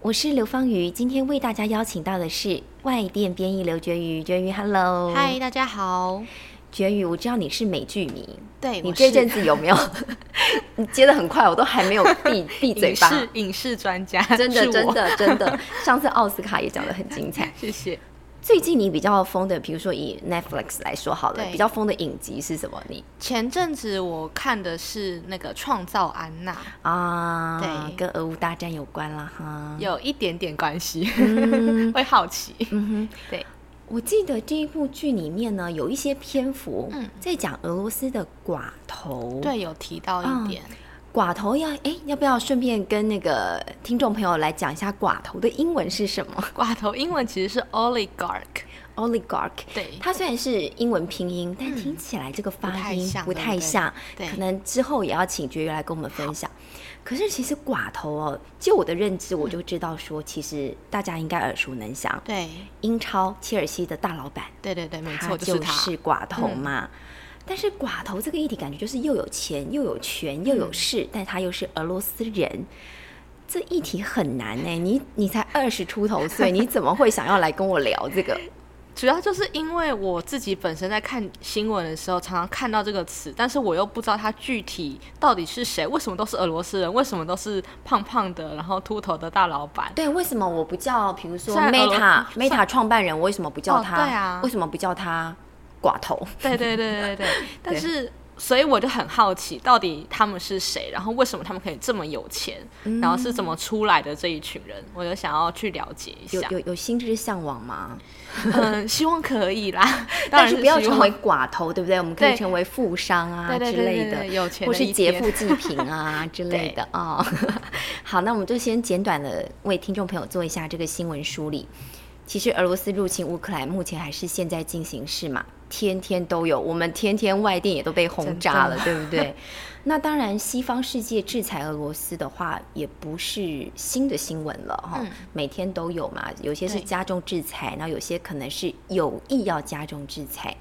我是刘芳瑜，今天为大家邀请到的是外电编译刘绝宇。绝宇，Hello，嗨，大家好。绝宇，我知道你是美剧迷，对你这阵子有没有？你接的很快，我都还没有闭闭嘴巴。影视影视专家，真的真的真的，上次奥斯卡也讲的很精彩，谢谢。最近你比较疯的，比如说以 Netflix 来说好了，比较疯的影集是什么？你前阵子我看的是那个《创造安娜》啊，对，跟俄乌大战有关了哈，有一点点关系，会好奇。嗯哼，对，我记得这一部剧里面呢，有一些篇幅在讲俄罗斯的寡头，对，有提到一点。寡头要哎，要不要顺便跟那个听众朋友来讲一下寡头的英文是什么？寡头英文其实是 oligarch，oligarch。对，它虽然是英文拼音，但听起来这个发音不太像，可能之后也要请绝育来跟我们分享。可是其实寡头哦，就我的认知，我就知道说，其实大家应该耳熟能详。对，英超切尔西的大老板，对对对，没错，就是寡头嘛。但是寡头这个议题感觉就是又有钱又有权又有势，但他又是俄罗斯人，这议题很难呢。你你才二十出头岁，你怎么会想要来跟我聊这个？主要就是因为我自己本身在看新闻的时候，常常看到这个词，但是我又不知道他具体到底是谁，为什么都是俄罗斯人，为什么都是胖胖的，然后秃头的大老板？对，为什么我不叫，比如说 Meta Meta 创办人，我为什么不叫他？对啊，为什么不叫他？寡头，对对对对 对，但是所以我就很好奇，到底他们是谁？然后为什么他们可以这么有钱？然后是怎么出来的这一群人？我就想要去了解一下。有有有心之向往吗？嗯，希望可以啦，但是不要成为寡头，对不对？我们可以成为富商啊之类的，有钱或是劫富济贫啊之类的啊。好，那我们就先简短的为听众朋友做一下这个新闻梳理。其实俄罗斯入侵乌克兰目前还是现在进行式嘛，天天都有，我们天天外电也都被轰炸了，对不对？那当然，西方世界制裁俄罗斯的话，也不是新的新闻了哈，每天都有嘛，有些是加重制裁，那有些可能是有意要加重制裁。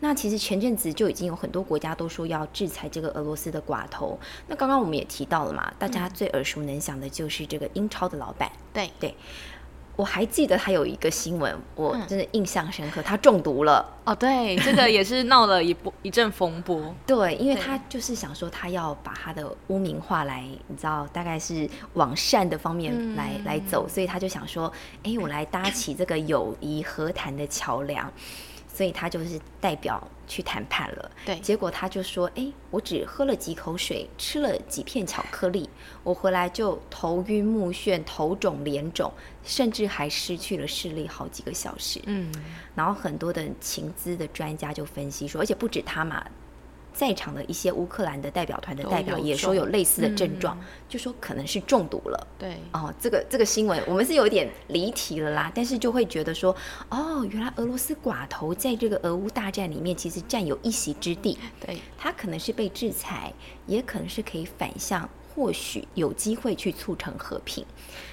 那其实前阵子就已经有很多国家都说要制裁这个俄罗斯的寡头。那刚刚我们也提到了嘛，大家最耳熟能详的就是这个英超的老板，对对。我还记得他有一个新闻，我真的印象深刻，他中毒了。哦，对，这个也是闹了一波一阵风波。对，因为他就是想说，他要把他的污名化来，你知道，大概是往善的方面来来走，所以他就想说，哎，我来搭起这个友谊和谈的桥梁。所以他就是代表去谈判了，对。结果他就说：“哎，我只喝了几口水，吃了几片巧克力，我回来就头晕目眩、头肿脸肿，甚至还失去了视力好几个小时。”嗯。然后很多的情资的专家就分析说，而且不止他嘛。在场的一些乌克兰的代表团的代表也说有类似的症状，就说可能是中毒了。对，哦，这个这个新闻我们是有点离题了啦，但是就会觉得说，哦，原来俄罗斯寡头在这个俄乌大战里面其实占有一席之地。对，他可能是被制裁，也可能是可以反向，或许有机会去促成和平。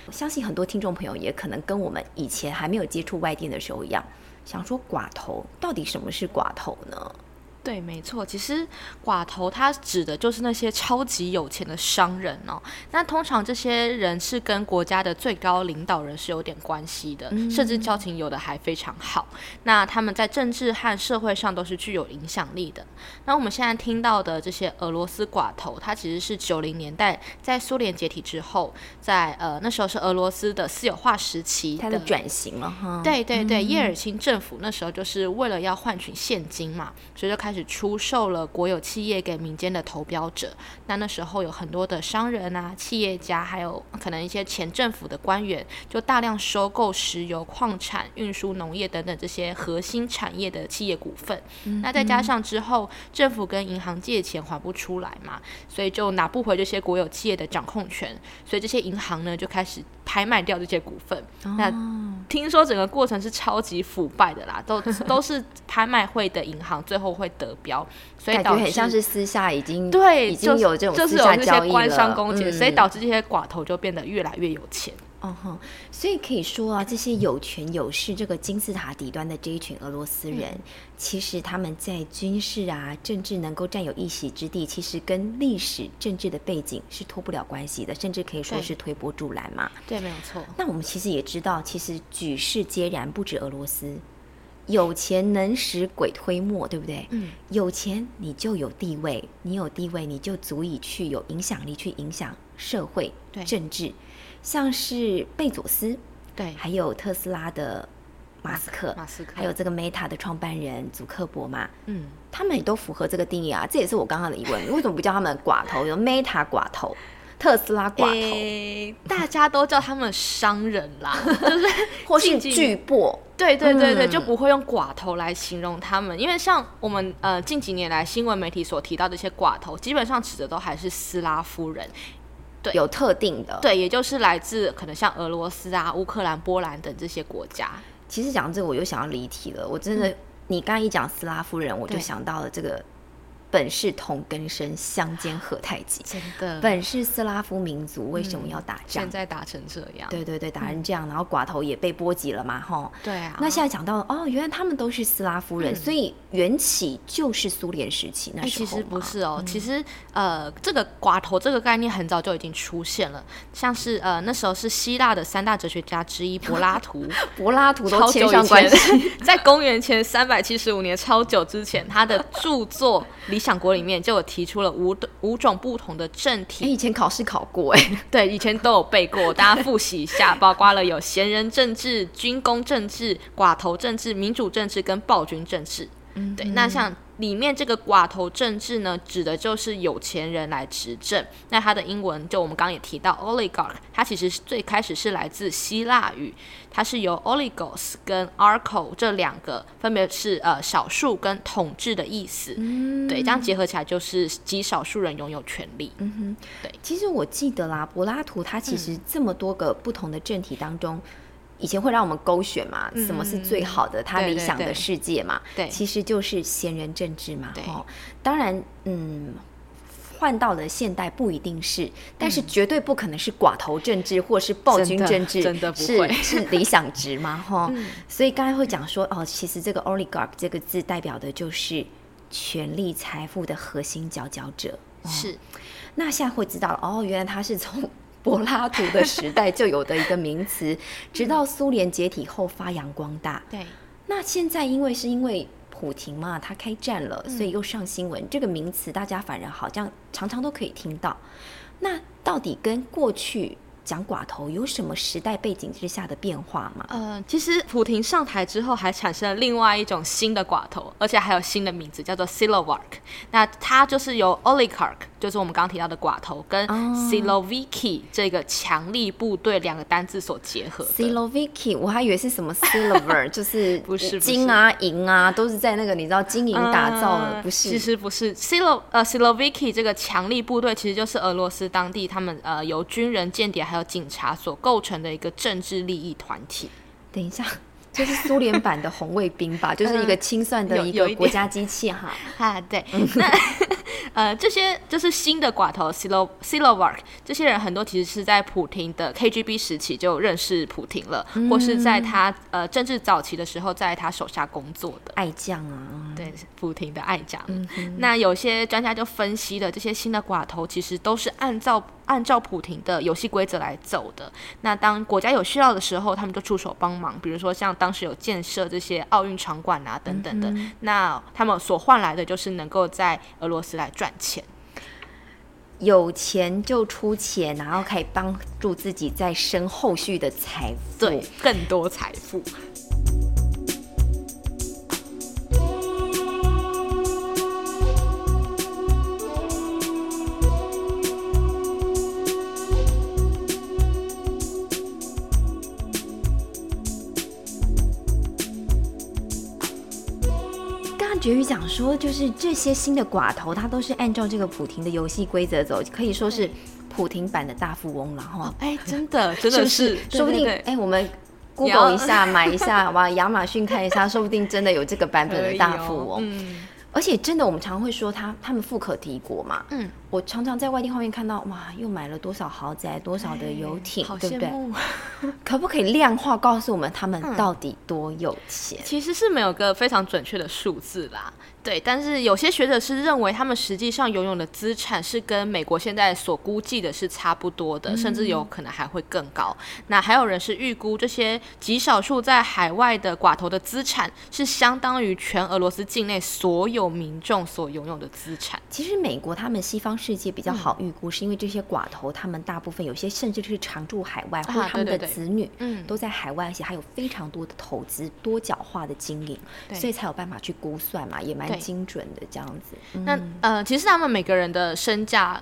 我相信很多听众朋友也可能跟我们以前还没有接触外电的时候一样，想说寡头到底什么是寡头呢？对，没错，其实寡头他指的就是那些超级有钱的商人哦。那通常这些人是跟国家的最高领导人是有点关系的，甚至交情有的还非常好。那他们在政治和社会上都是具有影响力的。那我们现在听到的这些俄罗斯寡头，他其实是九零年代在苏联解体之后，在呃那时候是俄罗斯的私有化时期，他的转型了哈。对对对，叶尔钦政府那时候就是为了要换取现金嘛，所以就开。开始出售了国有企业给民间的投标者。那那时候有很多的商人啊、企业家，还有可能一些前政府的官员，就大量收购石油、矿产、运输、农业等等这些核心产业的企业股份。那再加上之后政府跟银行借钱还不出来嘛，所以就拿不回这些国有企业的掌控权，所以这些银行呢就开始。拍卖掉这些股份。那听说整个过程是超级腐败的啦，都 都是拍卖会的银行最后会得标，所以导致很像是私下已经对已经有这种就是私下交易有这些官商了勾结，嗯所以导致这些寡头就变得越来越有钱。哦哼，所以可以说啊，这些有权有势、这个金字塔底端的这一群俄罗斯人，嗯其实他们在军事啊、政治能够占有一席之地，其实跟历史政治的背景是脱不了关系的，甚至可以说是推波助澜嘛。对，没有错。那我们其实也知道，其实举世皆然，不止俄罗斯。有钱能使鬼推磨，对不对？嗯，有钱你就有地位，你有地位你就足以去有影响力去影响社会、对政治。像是贝佐斯，对，还有特斯拉的马斯克，马斯克还有这个 Meta 的创办人祖克伯嘛，嗯，他们也都符合这个定义啊。这也是我刚刚的疑问，为什么不叫他们寡头？有 Meta 寡头，特斯拉寡头，诶大家都叫他们商人啦，就是或是巨擘。对对对对，嗯就不会用寡头来形容他们，因为像我们呃近几年来新闻媒体所提到的一些寡头，基本上指的都还是斯拉夫人，对有特定的，对，也就是来自可能像俄罗斯啊、乌克兰、波兰等这些国家。其实讲这个，我又想要离题了。我真的，你刚才一讲斯拉夫人，我就想到了这个本是同根生，相煎何太急。真的，本是斯拉夫民族，为什么要打仗？现在打成这样，对对对，打成这样，然后寡头也被波及了嘛，吼。对啊，那现在讲到哦，原来他们都是斯拉夫人，所以缘起就是苏联时期那哎、时候其实不是哦，其实呃，这个寡头这个概念很早就已经出现了，像是呃那时候是希腊的三大哲学家之一柏拉图，柏拉图都牵上关系。在公元前三百七十五年，超久之前，他的著作《理 想国》里面就有提出了五五种不同的政哎，体，以前考试考过哎，对，以前都有背过，大家复习一下，包括了有贤人政治、军工政治、寡头政治、民主政治跟暴君政治。嗯对，那像里面这个寡头政治呢，指的就是有钱人来执政。那它的英文就我们刚刚也提到 oligarch，它其实是最开始是来自希腊语，它是由 oligos 跟 archo 这两个分别是呃少数跟统治的意思。嗯对，这样结合起来就是极少数人拥有权利。嗯哼，对其实我记得啦，柏拉图他其实这么多个不同的政体当中，以前会让我们勾选嘛，什么是最好的，他理想的世界嘛，对。其实就是贤人政治嘛，对。哦，当然，嗯。换到了现代不一定是，但是绝对不可能是寡头政治或是暴君政治，真的不是会。是理想值嘛，哈、嗯。所以刚才会讲说，哦，其实这个 oligarch 这个字代表的就是权力财富的核心佼佼者，是，那现在会知道了哦，原来他是从柏拉图的时代就有的一个名词，直到苏联解体后发扬光大。对，那现在因为是因为普廷嘛，他开战了，所以又上新闻，这个名词大家反而好像常常都可以听到。那到底跟过去讲寡头有什么时代背景之下的变化吗？呃，其实普廷上台之后，还产生了另外一种新的寡头，而且还有新的名字，叫做 Silovark。那它就是由 oligarch，就是我们刚刚提到的寡头，跟哦 Siloviki 这个强力部队两个单字所结合的。Siloviki，我还以为是什么 silver，就是不是金啊、银啊，都是在那个你知道金银打造的，呃不是？其实不是 Silo 呃 Siloviki 这个强力部队，其实就是俄罗斯当地他们呃由军人、间谍还有警察所构成的一个政治利益团体。等一下，就是苏联版的红卫兵吧？就是一个清算的一个国家机器哈。啊，对，那呃，这些就是新的寡头 Silo Silovark，这些人很多其实是在普廷的 KGB 时期就认识普廷了，或是在他呃政治早期的时候在他手下工作的。爱将啊，对，普廷的爱将。那有些专家就分析了，这些新的寡头其实都是按照按照普廷的游戏规则来走的。那当国家有需要的时候，他们就出手帮忙，比如说像当时有建设这些奥运场馆啊等等的。那他们所换来的就是能够在俄罗斯来赚钱。有钱就出钱，然后可以帮助自己再生后续的财富。对，更多财富。刚刚绝语讲说，就是这些新的寡头，他都是按照这个普廷的游戏规则走，可以说是普廷版的大富翁了哈。哎，真的，真的是，说不定哎，我们 Google 一下，买一下，好吧？亚马逊看一下，说不定真的有这个版本的大富翁。嗯，而且真的，我们常会说他他们富可敌国嘛。嗯。我常常在外地画面看到，哇，又买了多少豪宅，多少的游艇，对不对？可不可以量化告诉我们他们到底多有钱？其实是没有个非常准确的数字啦，对。但是有些学者是认为，他们实际上拥有的资产是跟美国现在所估计的是差不多的，甚至有可能还会更高。那还有人是预估，这些极少数在海外的寡头的资产，是相当于全俄罗斯境内所有民众所拥有的资产。其实美国他们西方。世界比较好预估，是因为这些寡头，他们大部分有些甚至是常驻海外，或者他们的子女，嗯，都在海外，而且还有非常多的投资，多角化的经营，所以才有办法去估算嘛，也蛮精准的这样子。那呃，其实他们每个人的身价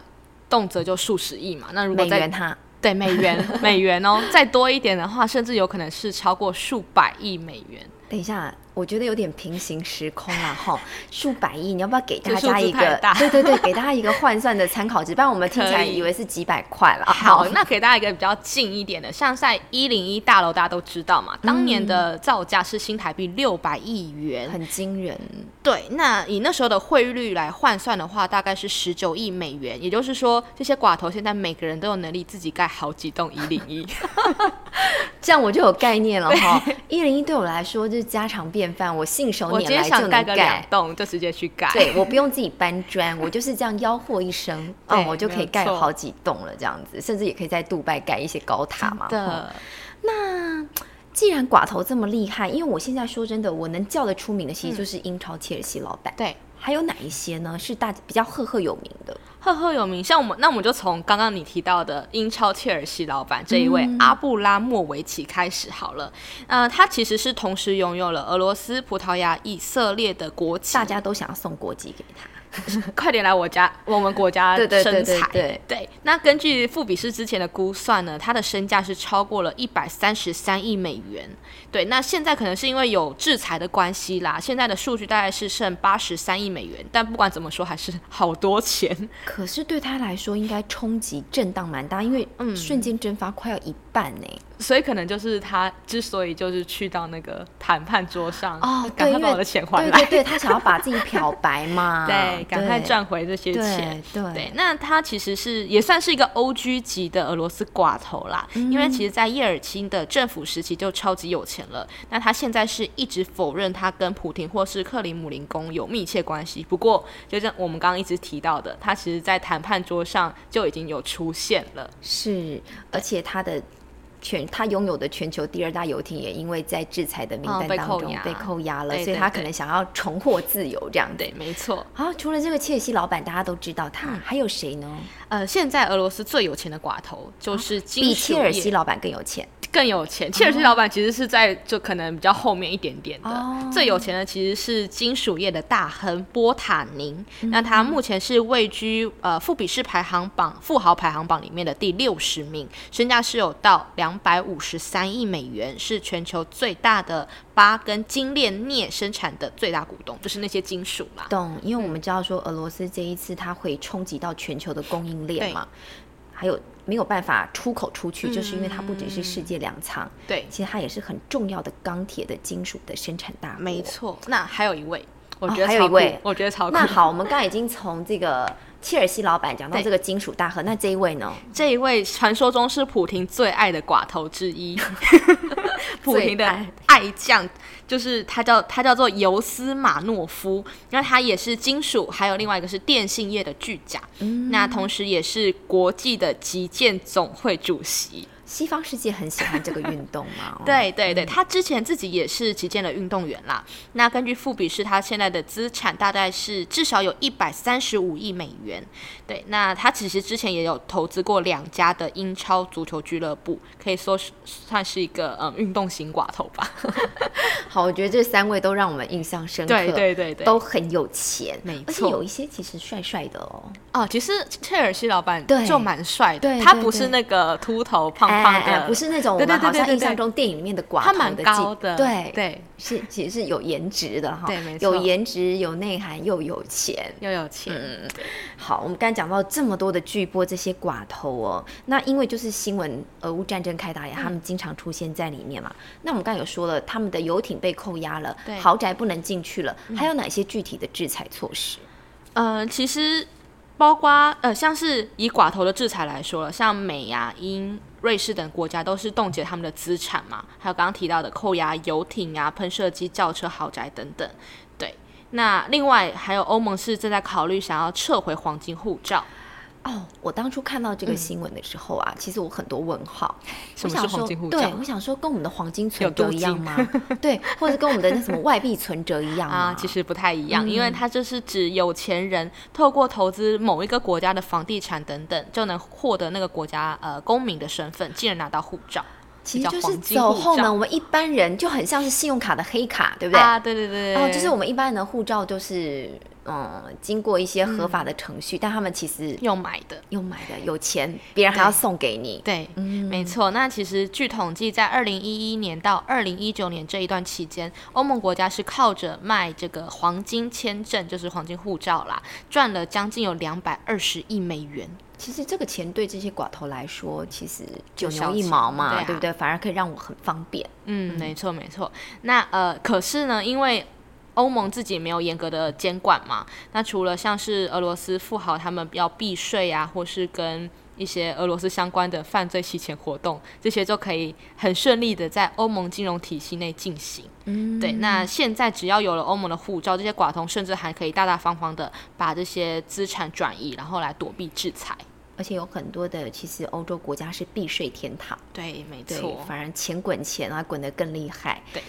动辄就数十亿嘛，那如果美元它对美元 美元哦，再多一点的话，甚至有可能是超过数百亿美元。等一下。我觉得有点平行时空了哈，数百亿，你要不要给大家一个？对对对，给大家一个换算的参考值，不然我们听起来以为是几百块了。好，那给大家一个比较近一点的，像在一零一大楼，大家都知道嘛，当年的造价是新台币六百亿元，很惊人。对，那以那时候的汇率来换算的话，大概是十九亿美元。也就是说，这些寡头现在每个人都有能力自己盖好几栋一零一，这样我就有概念了哈。一零一对我来说就是家常便。饭我信手拈来就能盖个两栋，就直接去盖。对我不用自己搬砖，我就是这样吆喝一声，哦，我就可以盖好几栋了。这样子，甚至也可以在杜拜盖一些高塔嘛。的，那既然寡头这么厉害，因为我现在说真的，我能叫得出名的，其实就是英超切尔西老板。对，还有哪一些呢？是大比较赫赫有名的？赫赫有名，像我们，那我们就从刚刚你提到的英超切尔西老板这一位阿布拉莫维奇开始好了。呃，他其实是同时拥有了俄罗斯、葡萄牙、以色列的国籍，大家都想要送国籍给他。快点来我家，我们国家生财。对对，那根据富比士之前的估算呢，他的身价是超过了一百三十三亿美元。对，那现在可能是因为有制裁的关系啦，现在的数据大概是剩八十三亿美元。但不管怎么说，还是好多钱。可是对他来说，应该冲击震荡蛮大，因为瞬间蒸发快要一半呢。所以可能就是他之所以就是去到那个谈判桌上哦，赶快把我的钱还来，对对，他想要把自己漂白嘛，对，赶快赚回这些钱，对。那他其实是也算是一个 O G 级的俄罗斯寡头啦，因为其实，在叶尔钦的政府时期就超级有钱了。那他现在是一直否认他跟普廷或是克里姆林宫有密切关系。不过，就像我们刚刚一直提到的，他其实在谈判桌上就已经有出现了，是，而且他的。全他拥有的全球第二大游艇也因为在制裁的名单当中被扣押了，所以他可能想要重获自由这样对，没错。好，除了这个切尔西老板，大家都知道他，还有谁呢？呃，现在俄罗斯最有钱的寡头就是比切尔西老板更有钱。更有钱，切尔西老板其实是在就可能比较后面一点点的。最有钱的其实是金属业的大亨波塔宁，那他目前是位居呃富比士排行榜富豪排行榜里面的第六十名，身价是有到两百五十三亿美元，是全球最大的八根精炼镍生产的最大股东，就是那些金属嘛。懂，因为我们知道说俄罗斯这一次它会冲击到全球的供应链嘛。还有没有办法出口出去，就是因为它不只是世界粮仓，对，其实它也是很重要的钢铁的金属的生产大国。没错，那还有一位，我觉得还有一位，我觉得超酷。那好，我们刚刚已经从这个切尔西老板讲到这个金属大亨，那这一位呢？这一位传说中是普廷最爱的寡头之一，普廷的爱将。就是他叫他叫做尤斯马诺夫，那他也是金属，还有另外一个是电信业的巨甲，那同时也是国际的击剑总会主席。西方世界很喜欢这个运动嘛？对对对，他之前自己也是击剑的运动员啦。那根据富比士，他现在的资产大概是至少有一百三十五亿美元。对，那他其实之前也有投资过两家的英超足球俱乐部，可以说是算是一个嗯运动型寡头吧。好，我觉得这三位都让我们印象深刻，对对对对，都很有钱，没而且错有一些其实帅帅的哦，哦，其实切尔西老板就蛮帅的，对对对他不是那个秃头胖胖哎哎的，不是那种我们好像印象中电影里面的寡头的技高的，对，对，是其实是有颜值的哈，对没错。有颜值有内涵又有钱。又有钱，嗯，好，我们刚才讲到这么多的巨波这些寡头哦，那因为就是新闻俄乌战争开打呀，他们经常出现在里面嘛。那我们刚才有说了，他们的游艇被扣押了对，豪宅不能进去了，还有哪些具体的制裁措施？呃，其实包括呃，像是以寡头的制裁来说了，像美呀、英、瑞士等国家都是冻结他们的资产嘛，还有刚刚提到的扣押游艇啊、喷射机、轿车、豪宅等等。对，那另外还有欧盟是正在考虑想要撤回黄金护照。哦，我当初看到这个新闻的时候啊，其实我很多问号。什么是我想说黄金护照对，我想说跟我们的黄金存折一样吗？对，或者跟我们的那什么外币存折一样吗？啊，其实不太一样，因为它就是指有钱人透过投资某一个国家的房地产等等，就能获得那个国家呃公民的身份，进而拿到护照。叫其实就是走后门，我们一般人就很像是信用卡的黑卡，对不对？啊，对对对哦，就是我们一般人的护照就是嗯，经过一些合法的程序，但他们其实用买的。用买的，有钱别人还要送给你。对，嗯没错。那其实据统计，在二零一一年到二零一九年这一段期间，欧盟国家是靠着卖这个黄金签证，就是黄金护照啦，赚了将近有两百二十亿美元。其实这个钱对这些寡头来说，其实九牛一毛嘛，对啊对不对？反而可以让我很方便。嗯，没错没错。那呃，可是呢，因为欧盟自己没有严格的监管嘛，那除了像是俄罗斯富豪他们要避税啊，或是跟一些俄罗斯相关的犯罪洗钱活动，这些就可以很顺利的在欧盟金融体系内进行。嗯，对，那现在只要有了欧盟的护照，这些寡头甚至还可以大大方方的把这些资产转移，然后来躲避制裁。而且有很多的，其实欧洲国家是避税天堂，对，没对错，。反而钱滚钱啊，滚得更厉害。对，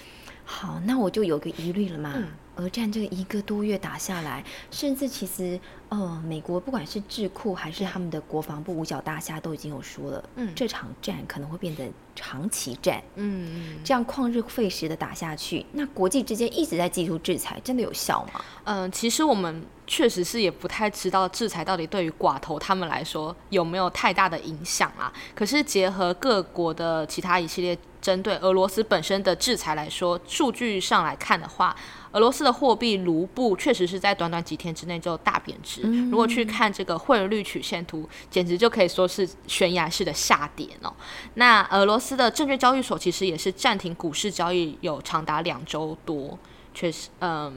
好，那我就有个疑虑了嘛。嗯俄战这个一个多月打下来，甚至其实呃，美国不管是智库还是他们的国防部五角大厦都已经有说了，嗯这场战可能会变成长期战。嗯嗯这样旷日费时的打下去，那国际之间一直在寄出制裁，真的有效吗？嗯，其实我们确实是也不太知道制裁到底对于寡头他们来说有没有太大的影响啊。可是结合各国的其他一系列针对俄罗斯本身的制裁来说，数据上来看的话，俄罗斯的货币卢布确实是在短短几天之内就大贬值。如果去看这个汇率曲线图，简直就可以说是悬崖式的下跌哦。那俄罗斯的证券交易所其实也是暂停股市交易有长达两周多，确实，嗯，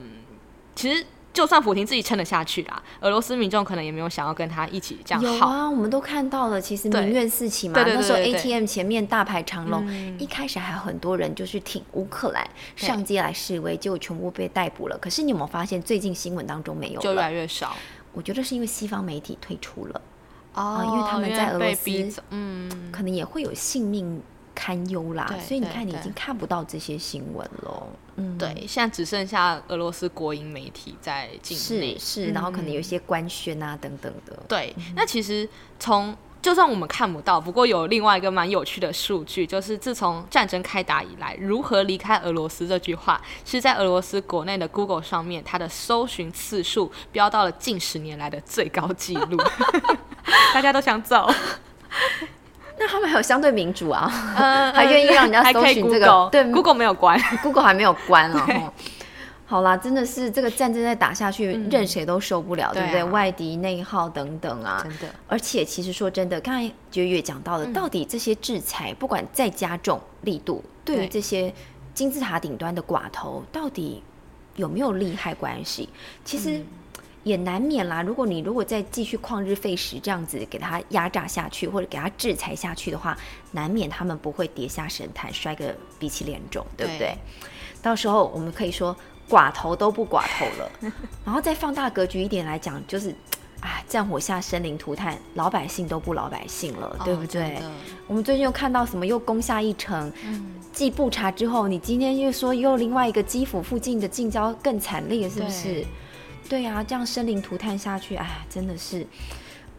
其实就算普京自己撑得下去啦，俄罗斯民众可能也没有想要跟他一起这样好。有啊，我们都看到了，其实民怨四起嘛。那时候 ATM 前面大排长龙，嗯一开始还有很多人就是挺乌克兰上街来示威，结果全部被逮捕了。可是你有没有发现，最近新闻当中没有就越了？来越少我觉得是因为西方媒体退出了，哦因为他们在俄罗被斯，嗯，可能也会有性命堪忧啦。所以你看，你已经看不到这些新闻了。嗯，对，现在只剩下俄罗斯国营媒体在境内是，是，然后可能有一嗯些官宣啊等等的。对，那其实从就算我们看不到，不过有另外一个蛮有趣的数据，就是自从战争开打以来，如何离开俄罗斯这句话，是在俄罗斯国内的 Google 上面，它的搜寻次数飙到了近十年来的最高纪录，大家都想走，那他们还有相对民主啊，呃 还愿意让人家搜寻这个 Google，对，Google 没有关，Google 还没有关 哦。好啦，真的是这个战争再打下去，嗯任谁都受不了，对不对？对啊外敌内耗等等啊。真的，而且其实说真的，刚才觉月讲到的，嗯到底这些制裁不管再加重力度，对于对这些金字塔顶端的寡头，到底有没有利害关系？其实嗯也难免啦。如果你如果再继续旷日费时这样子给他压榨下去，或者给他制裁下去的话，难免他们不会跌下神坛，摔个鼻青脸肿，对不对？对到时候我们可以说寡头都不寡头了，然后再放大格局一点来讲，就是。啊，战火下生灵涂炭，老百姓都不老百姓了，对不对？我们最近又看到什么又攻下一城，嗯，继布查之后，你今天又说又另外一个基辅附近的近郊更惨烈，是不是对？呀啊，这样生灵涂炭下去，哎，真的是，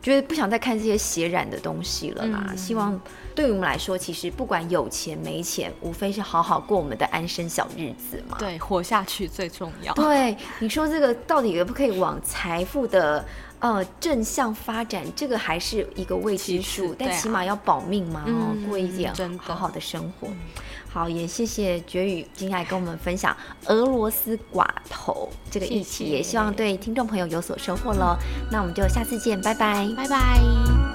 觉得不想再看这些血染的东西了啦。希望对于我们来说，其实不管有钱没钱，无非是好好过我们的安生小日子嘛。对，活下去最重要。对，你说这个到底可不可以往财富的呃正向发展？这个还是一个未知数，但起码要保命嘛，哦，过一点好好的生活。好，也谢谢绝宇今天来跟我们分享俄罗斯寡头这个议题，也希望对听众朋友有所收获喽。那我们就下次见，拜拜，拜拜。